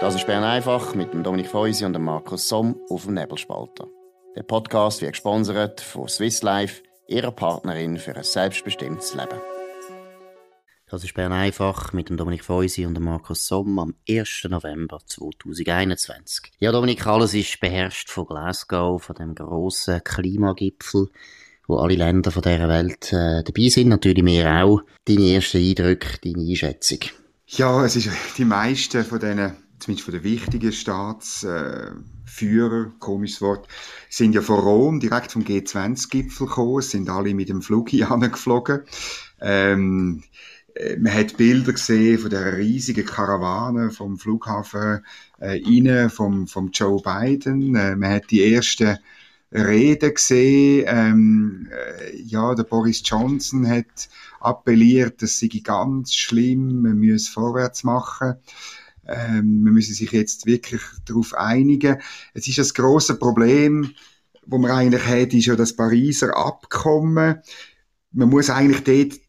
Das ist Bern einfach mit dem Dominik Feusi und dem Markus Somm auf dem Nebelspalter. Der Podcast wird gesponsert von Swiss Life, ihrer Partnerin für ein selbstbestimmtes Leben. Das ist Bern einfach mit dem Dominik Feusi und dem Markus Somm am 1. November 2021. Ja, Dominik, alles ist beherrscht von Glasgow, von dem grossen Klimagipfel, wo alle Länder von dieser Welt äh, dabei sind, natürlich wir auch. Deine ersten Eindrücke, deine Einschätzung? Ja, es ist die meisten von diesen, zumindest von den wichtigen Staatsführern, äh, komisches Wort, sind ja von Rom direkt vom G20-Gipfel gekommen, sind alle mit dem Flug hier geflogen. Ähm, äh, man hat Bilder gesehen von der riesigen Karawane vom Flughafen äh, rein, vom, vom Joe Biden. Äh, man hat die ersten Reden gesehen. Ähm, äh, ja, der Boris Johnson hat appelliert, das sei ganz schlimm, man müsse vorwärts machen. Ähm, man müsse sich jetzt wirklich darauf einigen. Es ist das große Problem, wo man eigentlich hat, ist ja das Pariser Abkommen. Man muss eigentlich dort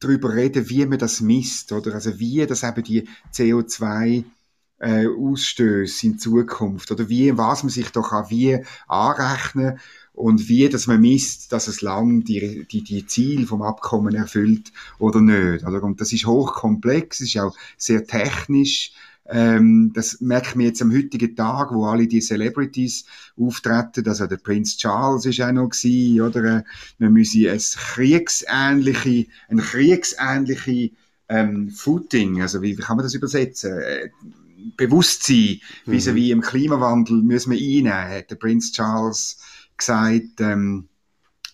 darüber reden, wie man das misst, oder? Also wie das eben die CO2 äh, Ausstöße in Zukunft oder wie was man sich doch auch wie anrechnen und wie dass man misst, dass es lang die die die Ziel vom Abkommen erfüllt oder nicht. Oder? Und das ist hochkomplex, ist auch sehr technisch. Ähm, das merkt man jetzt am heutigen Tag, wo alle die Celebrities auftreten. Also der Prinz Charles ist auch noch gewesen, oder? Man müsse ein kriegsähnliche, ein kriegsähnliche ähm, Footing, also wie, wie kann man das übersetzen? Äh, Bewusstsein mhm. vis wie im Klimawandel müssen wir einnehmen, hat der Prinz Charles gesagt. Ähm,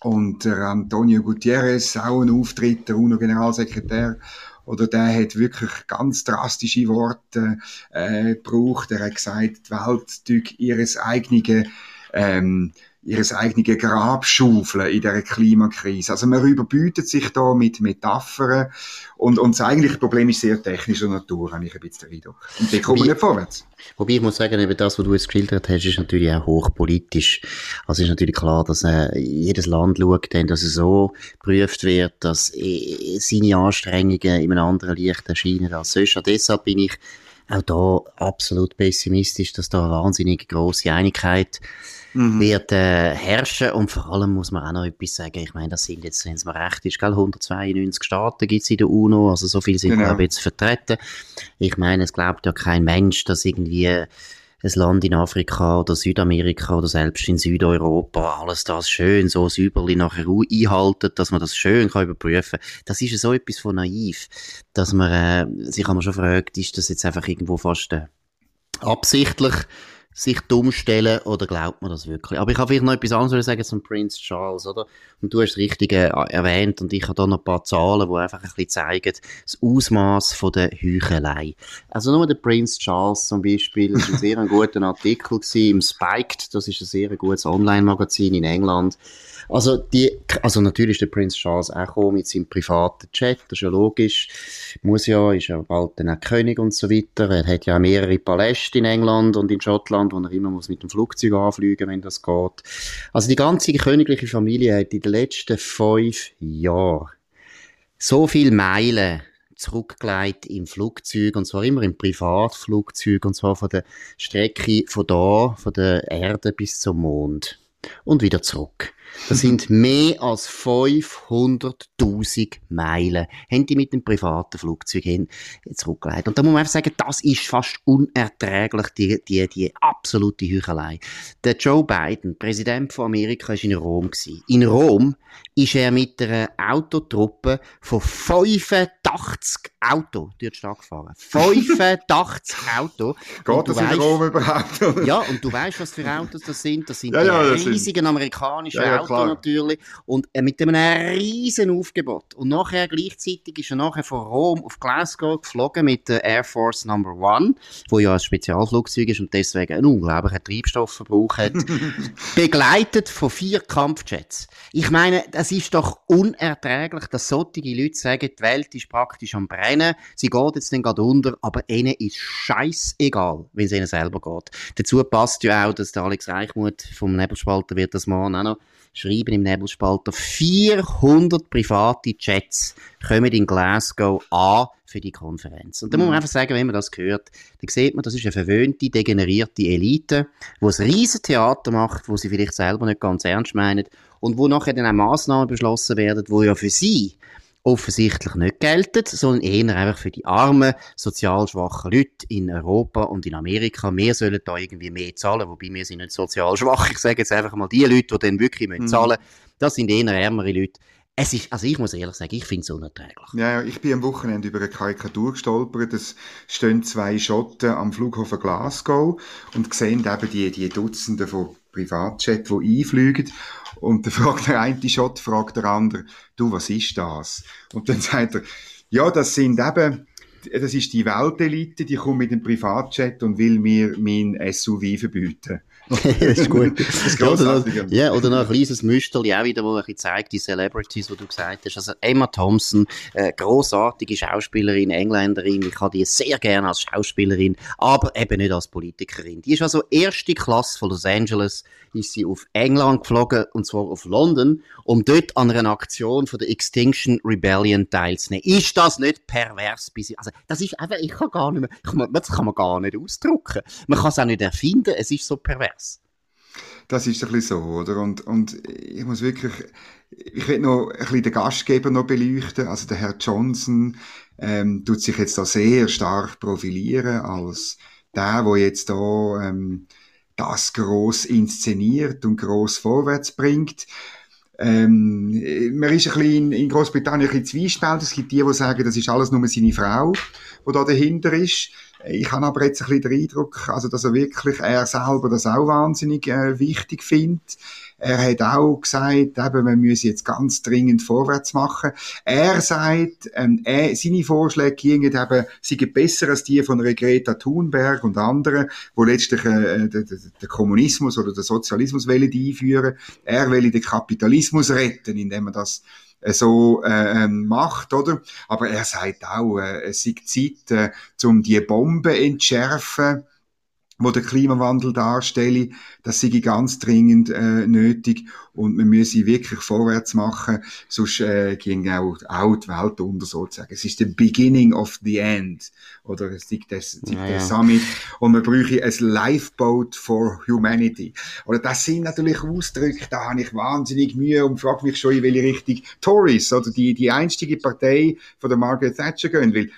und der Antonio Gutierrez, auch ein Auftritt, der UNO-Generalsekretär, oder der hat wirklich ganz drastische Worte äh, gebraucht. Er hat gesagt, die Welt durch ihres eigenen ähm, ihres eigenen Grab schaufeln in dieser Klimakrise. Also man überbietet sich da mit Metaphern und, und das eigentliche Problem ist sehr technischer Natur, habe ich ein bisschen den Eindruck. Und die kommen nicht vorwärts. Wobei ich muss sagen, eben das, was du jetzt geschildert hast, ist natürlich auch hochpolitisch. Also ist natürlich klar, dass äh, jedes Land schaut, dann, dass es so geprüft wird, dass äh, seine Anstrengungen in einem anderen Licht erscheinen als sonst. Und deshalb bin ich auch da absolut pessimistisch, dass da eine wahnsinnig große Einigkeit mhm. wird äh, herrschen und vor allem muss man auch noch etwas sagen, ich meine, das sind jetzt, wenn es mir recht ist, gell, 192 Staaten gibt es in der UNO, also so viel sind genau. glaube ich jetzt vertreten. Ich meine, es glaubt ja kein Mensch, dass irgendwie ein Land in Afrika oder Südamerika oder selbst in Südeuropa alles das schön so säuberlich nachher einhaltet, dass man das schön kann überprüfen kann. Das ist so etwas von naiv, dass man äh, sich einmal schon fragt, ist das jetzt einfach irgendwo fast äh, absichtlich sich dumm stellen oder glaubt man das wirklich? Aber ich habe vielleicht noch etwas anderes sagen zum Prince Charles, oder? Und du hast richtig äh, erwähnt und ich habe da noch ein paar Zahlen, die einfach ein bisschen zeigen, das Ausmaß der Heuchelei. Also nur der Prince Charles zum Beispiel, das war ein sehr guter Artikel im Spiked, das ist ein sehr gutes Online-Magazin in England, also, die, also natürlich ist der Prince Charles auch mit seinem privaten Chat, das ist ja logisch. Muss ja, ist ja bald dann auch König und so weiter. Er hat ja mehrere Paläste in England und in Schottland, wo er immer muss mit dem Flugzeug anfliegen, wenn das geht. Also die ganze königliche Familie hat in den letzten fünf Jahren so viel Meilen zurückgelegt im Flugzeug und zwar immer im Privatflugzeug und zwar von der Strecke von da, von der Erde bis zum Mond und wieder zurück. Das sind mehr als 500.000 Meilen, haben die mit dem privaten Flugzeug hin zurückgelegt. Und da muss man einfach sagen, das ist fast unerträglich, die, die, die absolute Heuchelei. Der Joe Biden, Präsident von Amerika, war in Rom. Gewesen. In Rom ist er mit einer Autotruppe von 85 Auto durch die Stadt gefahren. 85 Auto. Geht das weißt, in Rom überhaupt? ja, und du weißt, was für Autos das sind. Das sind ja, ja, das riesigen sind... amerikanischen ja, Auto klar. natürlich. Und äh, mit einem riesen Aufgebot. Und nachher gleichzeitig ist er nachher von Rom auf Glasgow geflogen mit der Air Force Number One, wo ja ein Spezialflugzeug ist und deswegen einen unglaublichen Treibstoffverbrauch hat. begleitet von vier Kampfjets. Ich meine, das ist doch unerträglich, dass solche Leute sagen, die Welt ist praktisch am Brennen, sie geht jetzt dann gerade unter, aber ihnen ist scheißegal, wenn es ihnen selber geht. Dazu passt ja auch, dass der Alex Reichmuth vom Nebelspalter wird das morgen auch noch schreiben im Nebelspalter, 400 private Jets kommen in Glasgow an für die Konferenz. Und da muss man mhm. einfach sagen, wenn man das hört, dann sieht man, das ist eine verwöhnte, degenerierte Elite, die ein riesen Theater macht, wo sie vielleicht selber nicht ganz ernst meinen und wo nachher dann auch Massnahmen beschlossen werden, wo ja für sie offensichtlich nicht gelten, sondern eher einfach für die armen, sozial schwachen Leute in Europa und in Amerika. Wir sollen da irgendwie mehr zahlen, wobei wir sind nicht sozial schwach. Ich sage jetzt einfach mal, die Leute, die dann wirklich mhm. zahlen müssen, das sind eher ärmere Leute. Es ist, also ich muss ehrlich sagen, ich finde es unerträglich. Ja, ich bin am Wochenende über eine Karikatur gestolpert. Es stehen zwei Schotten am Flughafen Glasgow und sehen eben die, die Dutzende von Privatjet, die einfliegen. Und dann fragt der eine Schott, fragt der andere, du, was ist das? Und dann sagt er, ja, das sind eben, das ist die Weltelite, die kommt mit dem Privatjet und will mir mein SUV verbieten. das ist gut. das ist ja, oder, noch, ja, oder noch ein kleines Müsterli auch wieder, wo ein zeigt, die Celebrities, die du gesagt hast. Also Emma Thompson, äh, großartige Schauspielerin, Engländerin. Ich habe die sehr gerne als Schauspielerin, aber eben nicht als Politikerin. Die ist also erste Klasse von Los Angeles, ist sie auf England geflogen, und zwar auf London, um dort an einer Aktion von der Extinction Rebellion teilzunehmen. Ist das nicht pervers? Also, das ist einfach, ich kann gar nicht mehr, ich, das kann man gar nicht ausdrücken. Man kann es auch nicht erfinden, es ist so pervers. Das ist ein bisschen so, oder? Und, und ich muss wirklich, ich will noch ein bisschen den Gastgeber noch beleuchten. Also der Herr Johnson ähm, tut sich jetzt da sehr stark profilieren als der, der jetzt da ähm, das groß inszeniert und groß vorwärts bringt. Ähm, man ist ein bisschen in, Großbritannien ein bisschen zwiespältig. Es gibt die, die sagen, das ist alles nur seine Frau, die da dahinter ist. Ich habe aber jetzt ein bisschen den Eindruck, also, dass er wirklich, er selber das auch wahnsinnig äh, wichtig findet. Er hat auch gesagt, eben, wir müssen jetzt ganz dringend vorwärts machen. Er sagt, ähm, er, seine Vorschläge gingen eben, seien besser als die von Greta Thunberg und anderen, wo letztlich äh, den, den Kommunismus oder den Sozialismus wollen einführen. Er will den Kapitalismus retten, indem er das äh, so äh, ähm, macht, oder? Aber er sagt auch, äh, es ist Zeit, äh, um die Bombe entschärfen wo der Klimawandel darstelle, das sei ganz dringend äh, nötig und wir müssen wirklich vorwärts machen, sonst äh, ging auch, auch die Welt unter sozusagen. Es ist the beginning of the end oder es ist das, ja, der. Summit und wir brauchen ein Lifeboat for Humanity. Oder das sind natürlich Ausdrücke, da habe ich wahnsinnig Mühe und frage mich schon, in welche Richtung Tories oder die, die einstige Partei von der Margaret Thatcher gehen, weil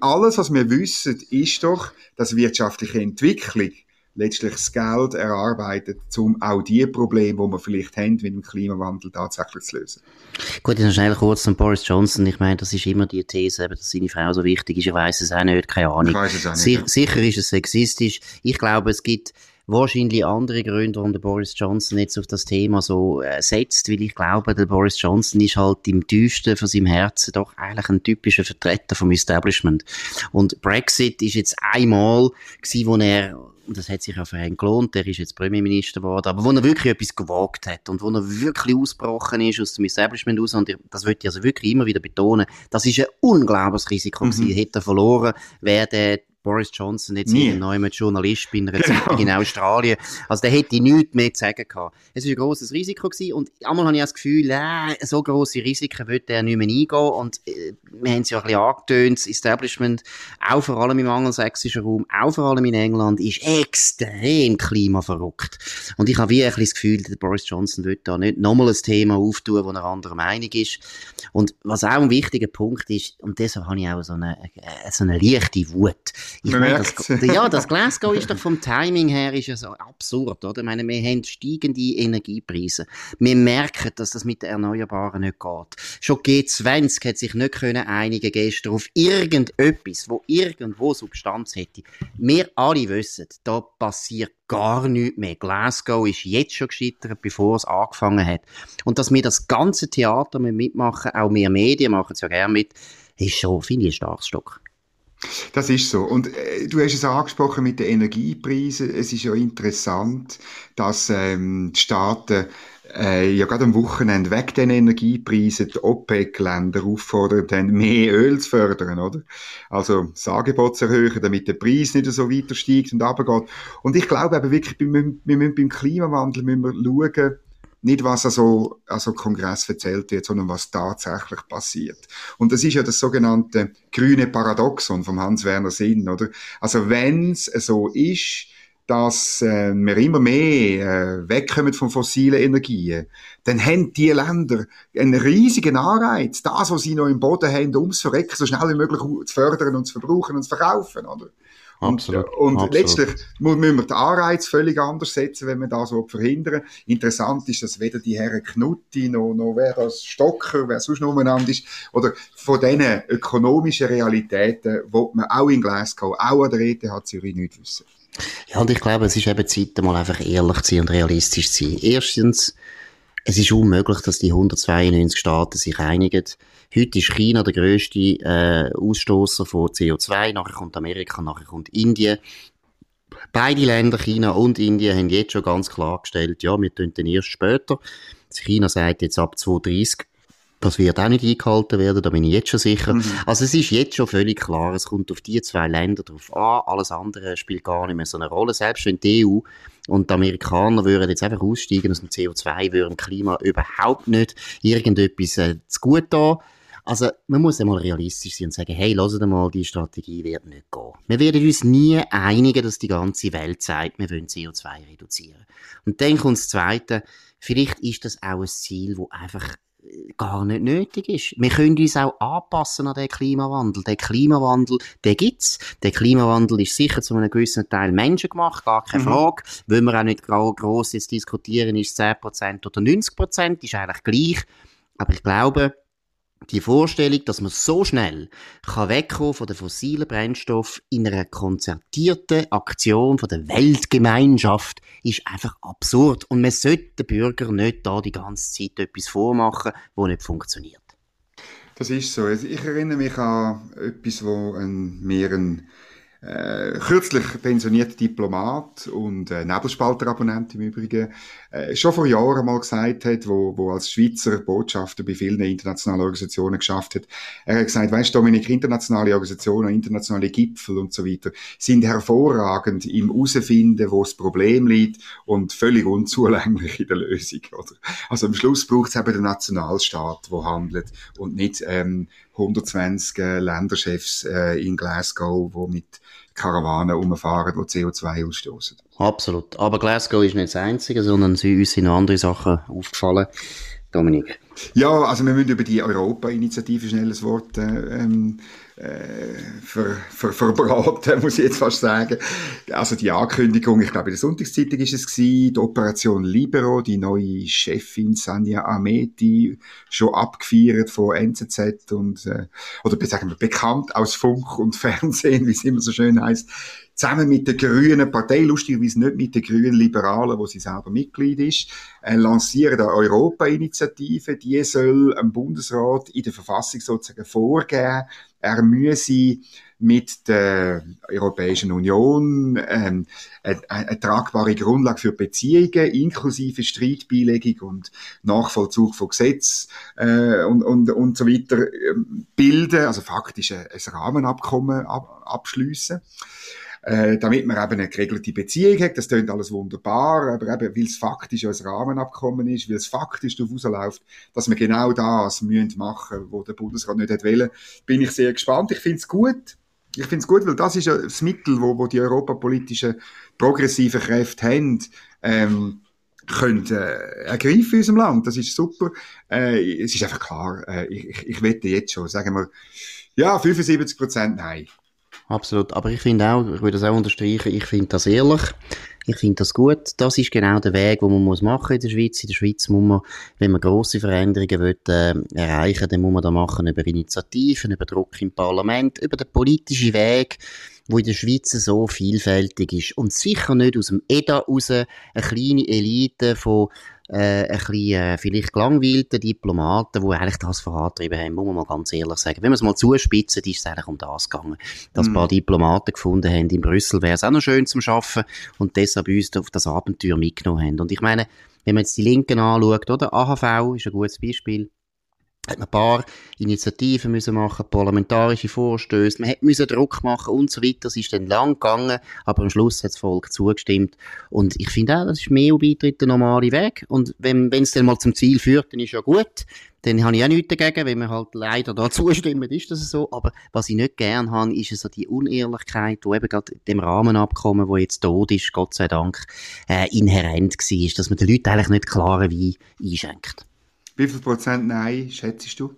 alles, was wir wissen, ist doch, dass wirtschaftliche Entwicklung letztlich das Geld erarbeitet, um auch die Probleme, die wir vielleicht haben, mit dem Klimawandel tatsächlich zu lösen. Gut, jetzt noch schnell kurz zum Boris Johnson. Ich meine, das ist immer die These, dass seine Frau so wichtig ist. Ich weiß es auch nicht, keine Ahnung. Ich weiß es auch nicht. Sich, sicher ist es sexistisch. Ich glaube, es gibt wahrscheinlich andere Gründe, warum der Boris Johnson jetzt auf das Thema so äh, setzt, weil ich glaube, der Boris Johnson ist halt im tiefsten von seinem Herzen doch eigentlich ein typischer Vertreter vom Establishment. Und Brexit ist jetzt einmal gewesen, wo er und das hat sich ja für ihn gelohnt, der ist jetzt Premierminister geworden, aber wo er wirklich etwas gewagt hat und wo er wirklich ausgebrochen ist aus dem Establishment aus, und das würde ich also wirklich immer wieder betonen, das ist ein unglaubliches Risiko mhm. gewesen, hätte er verloren, wäre der Boris Johnson jetzt Nie. neuen Journalist bei einer genau. Zeitung in Australien. Also der hätte nichts mehr zu sagen gehabt. Es war ein grosses Risiko gewesen und einmal habe ich das Gefühl, äh, so grosse Risiken würde er nicht mehr eingehen und äh, wir haben es ja ein bisschen angetönt, das Establishment, auch vor allem im angelsächsischen Raum, auch vor allem in England, ist extrem klimaverrückt. Und ich habe wie ein bisschen das Gefühl, der Boris Johnson wird da nicht nochmal ein Thema auftun, wo er anderer Meinung ist. Und was auch ein wichtiger Punkt ist, und deshalb habe ich auch so eine, äh, so eine leichte Wut, ich meine, das, ja, das Glasgow ist doch vom Timing her ist ja so absurd, oder? Ich meine, wir haben steigende Energiepreise. Wir merken, dass das mit den Erneuerbaren nicht geht. Schon G20 hat sich nicht können einigen gestern auf irgendetwas, wo irgendwo Substanz hätte. Wir alle wissen, da passiert gar nichts mehr. Glasgow ist jetzt schon gescheitert, bevor es angefangen hat. Und dass wir das ganze Theater mitmachen, auch mehr Medien machen es ja gerne mit, ist schon, finde ich, ein starkes Stück. Das ist so. Und äh, du hast es angesprochen mit den Energiepreisen. Es ist ja interessant, dass ähm, die Staaten äh, ja gerade am Wochenende weg den Energiepreisen die OPEC-Länder auffordert haben, mehr Öl zu fördern, oder? Also das Angebot zu erhöhen, damit der Preis nicht so weiter steigt und runtergeht. Und ich glaube eben wirklich, wir müssen, wir müssen beim Klimawandel müssen wir schauen, nicht was also, also Kongress erzählt wird, sondern was tatsächlich passiert. Und das ist ja das sogenannte grüne Paradoxon vom Hans-Werner Sinn, oder? Also wenn es so ist, dass äh, wir immer mehr äh, wegkommen von fossilen Energien, dann haben die Länder einen riesigen Anreiz, das, was sie noch im Boden haben, ums Verrecken so schnell wie möglich zu fördern und zu verbrauchen und zu verkaufen, oder? Absolut. Und, und Absolut. letztlich müssen wir den Anreiz völlig anders setzen, wenn wir das so verhindern. Interessant ist, dass weder die Herren Knutti noch, noch wer das Stocker, wer sonst noch umeinander ist, oder von diesen ökonomischen Realitäten, wo man auch in Glasgow, auch an der ETH Zürich nicht wissen. Ja, und ich glaube, es ist eben Zeit, mal einfach ehrlich zu sein und realistisch zu sein. Erstens, es ist unmöglich, dass die 192 Staaten sich einigen. Heute ist China der grösste äh, Ausstoßer von CO2, nachher kommt Amerika, nachher kommt Indien. Beide Länder, China und Indien, haben jetzt schon ganz klar gestellt, ja, wir tun den erst später. China sagt jetzt ab 2030 das wird auch nicht eingehalten werden, da bin ich jetzt schon sicher. Mhm. Also es ist jetzt schon völlig klar, es kommt auf die zwei Länder drauf an, alles andere spielt gar nicht mehr so eine Rolle. Selbst wenn die EU und die Amerikaner würden jetzt einfach aussteigen aus dem CO2, würde dem Klima überhaupt nicht irgendetwas äh, zu gut tun. Also, man muss einmal realistisch sein und sagen, hey, lasst mal, die Strategie wird nicht gehen. Wir werden uns nie einigen, dass die ganze Welt sagt, wir wollen CO2 reduzieren. Und dann kommt das Zweite, vielleicht ist das auch ein Ziel, wo einfach gar nicht nötig ist. Wir können uns auch anpassen an den Klimawandel. Der Klimawandel, der gibt's. Der Klimawandel ist sicher zu einem gewissen Teil menschengemacht, gar keine mhm. Frage. Wollen wir auch nicht gross jetzt diskutieren, ist es 10% oder 90%, ist eigentlich gleich. Aber ich glaube, die Vorstellung, dass man so schnell kann wegkommen von den fossilen Brennstoff in einer konzertierten Aktion von der Weltgemeinschaft ist einfach absurd. Und man sollte den Bürgern nicht da die ganze Zeit etwas vormachen, wo nicht funktioniert. Das ist so. Also ich erinnere mich an etwas, wo ein, mir ein äh, kürzlich pensionierter Diplomat und äh, Nebelspalterabonnent im Übrigen, äh, schon vor Jahren mal gesagt hat, wo, wo als Schweizer Botschafter bei vielen internationalen Organisationen geschafft hat. Er hat gesagt, weißt Dominik, internationale Organisationen, internationale Gipfel und so weiter sind hervorragend im Herausfinden, wo das Problem liegt und völlig unzulänglich in der Lösung. Oder? Also am Schluss braucht es eben den Nationalstaat, der handelt und nicht ähm, 120 äh, Länderchefs äh, in Glasgow, wo mit Karawanen umfahren, die CO2 ausstoßen. Absolut. Aber Glasgow ist nicht das Einzige, sondern uns sind noch andere Sachen aufgefallen. Dominik. Ja, also wir müssen über die Europa-Initiative schnell ein Wort äh, ähm, äh, ver, ver, verbraten, muss ich jetzt fast sagen. Also die Ankündigung, ich glaube in der Sonntagszeitung ist es gewesen, die Operation Libero, die neue Chefin Sanja Ameti, schon abgefeiert von NZZ und, äh, oder sagen wir bekannt aus Funk und Fernsehen, wie es immer so schön heißt, zusammen mit der grünen Partei, lustigerweise nicht mit der grünen Liberalen, wo sie selber Mitglied ist, äh, lancieren eine Europa-Initiative, die soll am Bundesrat in der Verfassung sozusagen vorgeben, er müsse mit der Europäischen Union ähm, eine, eine tragbare Grundlage für Beziehungen, inklusive Streitbeilegung und Nachvollzug von Gesetz äh, und, und, und so weiter äh, bilden, also faktisch ein, ein Rahmenabkommen ab, abschliessen äh, damit man eben eine geregelte Beziehung hat. Das klingt alles wunderbar, aber eben, weil es faktisch ein Rahmenabkommen ist, weil es faktisch darauf rausläuft, dass wir genau das müssen machen, was der Bundesrat nicht hat wollen, bin ich sehr gespannt. Ich finde es gut. Ich finde es gut, weil das ist das Mittel, wo, wo die europapolitischen progressiven Kräfte haben, ähm, können äh, ergreifen in unserem Land. Das ist super. Äh, es ist einfach klar, äh, ich, ich wette jetzt schon, sagen wir, ja, 75 Prozent nein. Absolut. Aber ich finde auch, ich würde das auch unterstreichen, ich finde das ehrlich. Ich finde das gut. Das ist genau der Weg, den man muss machen in der Schweiz. In der Schweiz muss man, wenn man grosse Veränderungen will, äh, erreichen, dann muss man das machen über Initiativen, über Druck im Parlament, über den politischen Weg, wo in der Schweiz so vielfältig ist. Und sicher nicht aus dem EDA raus eine kleine Elite von äh, ein bisschen äh, vielleicht gelangweilten Diplomaten, die eigentlich das vorantrieben haben, muss man mal ganz ehrlich sagen. Wenn man es mal zuspitzen, ist es eigentlich um das gegangen. Dass mm. ein paar Diplomaten gefunden haben in Brüssel, wäre es auch noch schön zum Schaffen und deshalb uns auf das Abenteuer mitgenommen haben. Und ich meine, wenn man jetzt die Linken anschaut, oder? AHV ist ein gutes Beispiel. Hat man ein paar Initiativen müssen machen, parlamentarische Vorstöße, man hat müssen Druck machen und so weiter. Das ist dann lang gegangen, aber am Schluss hat das Volk zugestimmt. Und ich finde auch, das ist mehr EU-Beitritt der normale Weg. Und wenn es dann mal zum Ziel führt, dann ist ja gut. Dann habe ich auch nichts dagegen, wenn wir halt leider da zustimmen, ist das so. Aber was ich nicht gern habe, ist so die Unehrlichkeit, die eben gerade dem Rahmenabkommen, wo jetzt tot ist, Gott sei Dank, äh, inhärent war, dass man den Leuten eigentlich nicht klare Wein einschenkt. Wie viel Prozent Nein schätzt du?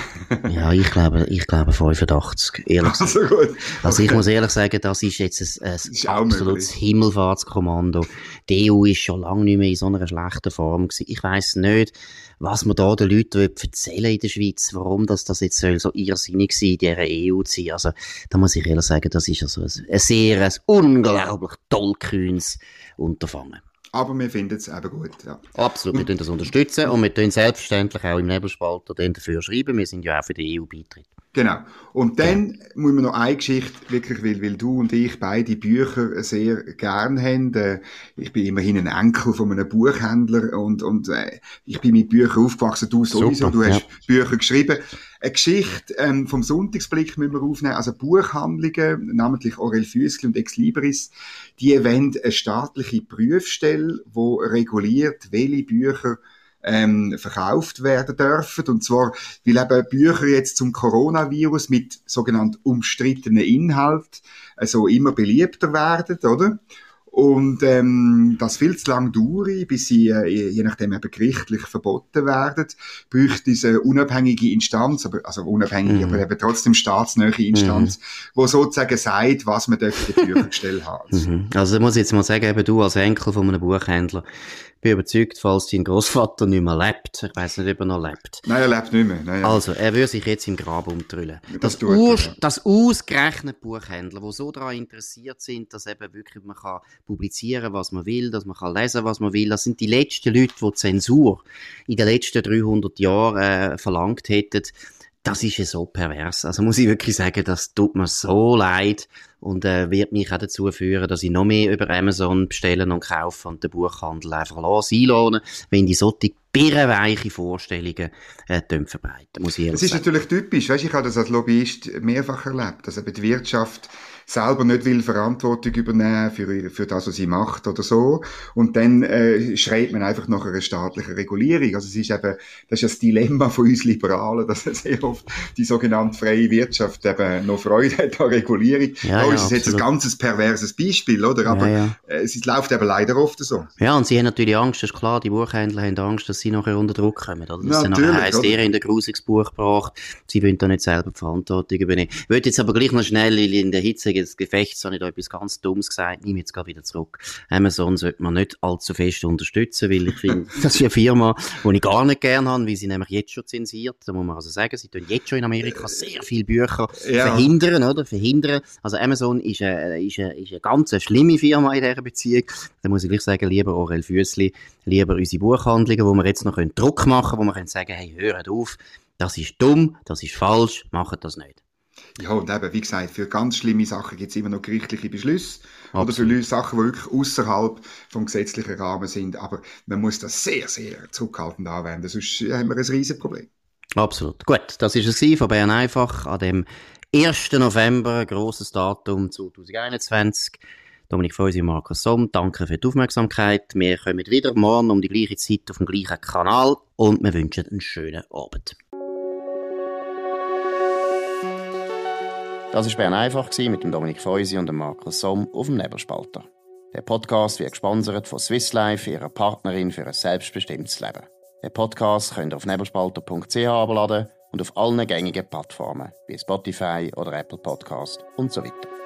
ja, ich glaube, ich glaube 85, ehrlich. Also, gut. also ich muss ehrlich sagen, das ist jetzt ein, ein absolutes Himmelfahrtskommando. Die EU ist schon lange nicht mehr in so einer schlechten Form gewesen. Ich weiss nicht, was man da den Leuten erzählen in der Schweiz, warum das, das jetzt soll so irrsinnig sein, in dieser EU zu sein. Also, da muss ich ehrlich sagen, das ist also ein, ein sehr, ein unglaublich tollkühnes Unterfangen. Aber wir finden es eben gut. Ja. Absolut, wir tun das unterstützen und wir tun selbstverständlich auch im Nebelspalter dafür schreiben. Wir sind ja auch für die EU-Beitritt. Genau. Und dann muss man noch eine Geschichte, wirklich, weil, weil du und ich beide Bücher sehr gern haben. Äh, ich bin immerhin ein Enkel von einem Buchhändler und, und äh, ich bin mit Büchern aufgewachsen. Du sowieso, Super, du hast ja. Bücher geschrieben. Eine Geschichte ähm, vom Sonntagsblick müssen wir aufnehmen. Also Buchhandlungen, namentlich Aurel Füssli und Ex Libris, die wollen eine staatliche Prüfstelle, die reguliert, welche Bücher ähm, verkauft werden dürfen. Und zwar, weil eben Bücher jetzt zum Coronavirus mit sogenannten umstrittenen Inhalt also immer beliebter werden, oder? Und ähm, das viel zu lang dauert, bis sie äh, je nachdem eben gerichtlich verboten werden, bräuchte diese unabhängige Instanz, aber, also unabhängig, mhm. aber eben trotzdem staatsnähe Instanz, mhm. wo sozusagen sagt, was man dürfte die Büchergestell haben. Mhm. Also muss ich jetzt mal sagen, eben du als Enkel von einem Buchhändler, bin überzeugt, falls dein Großvater nicht mehr lebt. Ich weiß nicht, ob er noch lebt. Nein, er lebt nicht mehr. Nein, also, er würde sich jetzt im Grab umtrüllen. Das, das, Urs ja. das ausgerechnet Buchhändler, die so daran interessiert sind, dass eben wirklich man kann publizieren, was man will, dass man kann lesen, was man will. Das sind die letzten Leute, die Zensur in den letzten 300 Jahren äh, verlangt hätten. Das ist ja so pervers. Also muss ich wirklich sagen, das tut mir so leid und äh, wird mich auch dazu führen, dass ich noch mehr über Amazon bestellen und kaufen und den Buchhandel einfach lassen, einlohnen, wenn die solche birrenweiche Vorstellungen äh, verbreiten, muss ich Das ist sagen. natürlich typisch, weißt, ich habe das als Lobbyist mehrfach erlebt, dass eben die Wirtschaft selber nicht will Verantwortung übernehmen für, für das, was sie macht oder so. Und dann äh, schreit man einfach nach einer staatlichen Regulierung. Also es ist eben, das ist das Dilemma von uns Liberalen, dass sehr oft die sogenannte freie Wirtschaft eben noch Freude hat an Regulierung. Ja, da ist es jetzt ein ganzes perverses Beispiel, oder? Aber ja, ja. Äh, es läuft eben leider oft so. Ja, und sie haben natürlich Angst, das ist klar, die Buchhändler haben Angst, dass sie nachher unter Druck kommen, oder? Das ja, dann heisst, ihr in der Grusigsbuch gebracht, sie wollen da nicht selber die Verantwortung übernehmen. Ich würde jetzt aber gleich noch schnell in der Hitze des Gefechts habe ich da etwas ganz Dummes gesagt, nehme jetzt gerade wieder zurück. Amazon sollte man nicht allzu fest unterstützen, weil ich finde, das ist eine Firma, die ich gar nicht gerne habe, weil sie nämlich jetzt schon zensiert. Da muss man also sagen, sie tun jetzt schon in Amerika sehr viele Bücher ja. verhindern, oder? Verhindern. Also Amazon ist eine, ist eine, ist eine ganz schlimme Firma in dieser Beziehung. Da muss ich gleich sagen, lieber Aurel Füssli, lieber unsere Buchhandlungen, wo wir jetzt noch Druck machen können, wo wir sagen, hey, hört auf, das ist dumm, das ist falsch, macht das nicht. Ja, und eben, wie gesagt, für ganz schlimme Sachen gibt es immer noch gerichtliche Beschlüsse. Absolut. Oder für Sachen, die wirklich außerhalb vom gesetzlichen Rahmen sind. Aber man muss das sehr, sehr zurückhaltend anwenden, sonst haben wir ein riesiges Problem. Absolut. Gut, das ist es von Bern einfach an dem 1. November, grosses Datum 2021. Dominik Feusi und Markus Somm, danke für die Aufmerksamkeit. Wir kommen wieder morgen um die gleiche Zeit auf dem gleichen Kanal und wir wünschen einen schönen Abend. Das war Bern einfach mit dem Dominik Feusi und dem Markus Somm auf dem Nebelspalter. Der Podcast wird gesponsert von Swiss Life, ihrer Partnerin für ein selbstbestimmtes Leben. Den Podcast könnt ihr auf nebelspalter.ch abladen und auf allen gängigen Plattformen wie Spotify oder Apple Podcast und so weiter.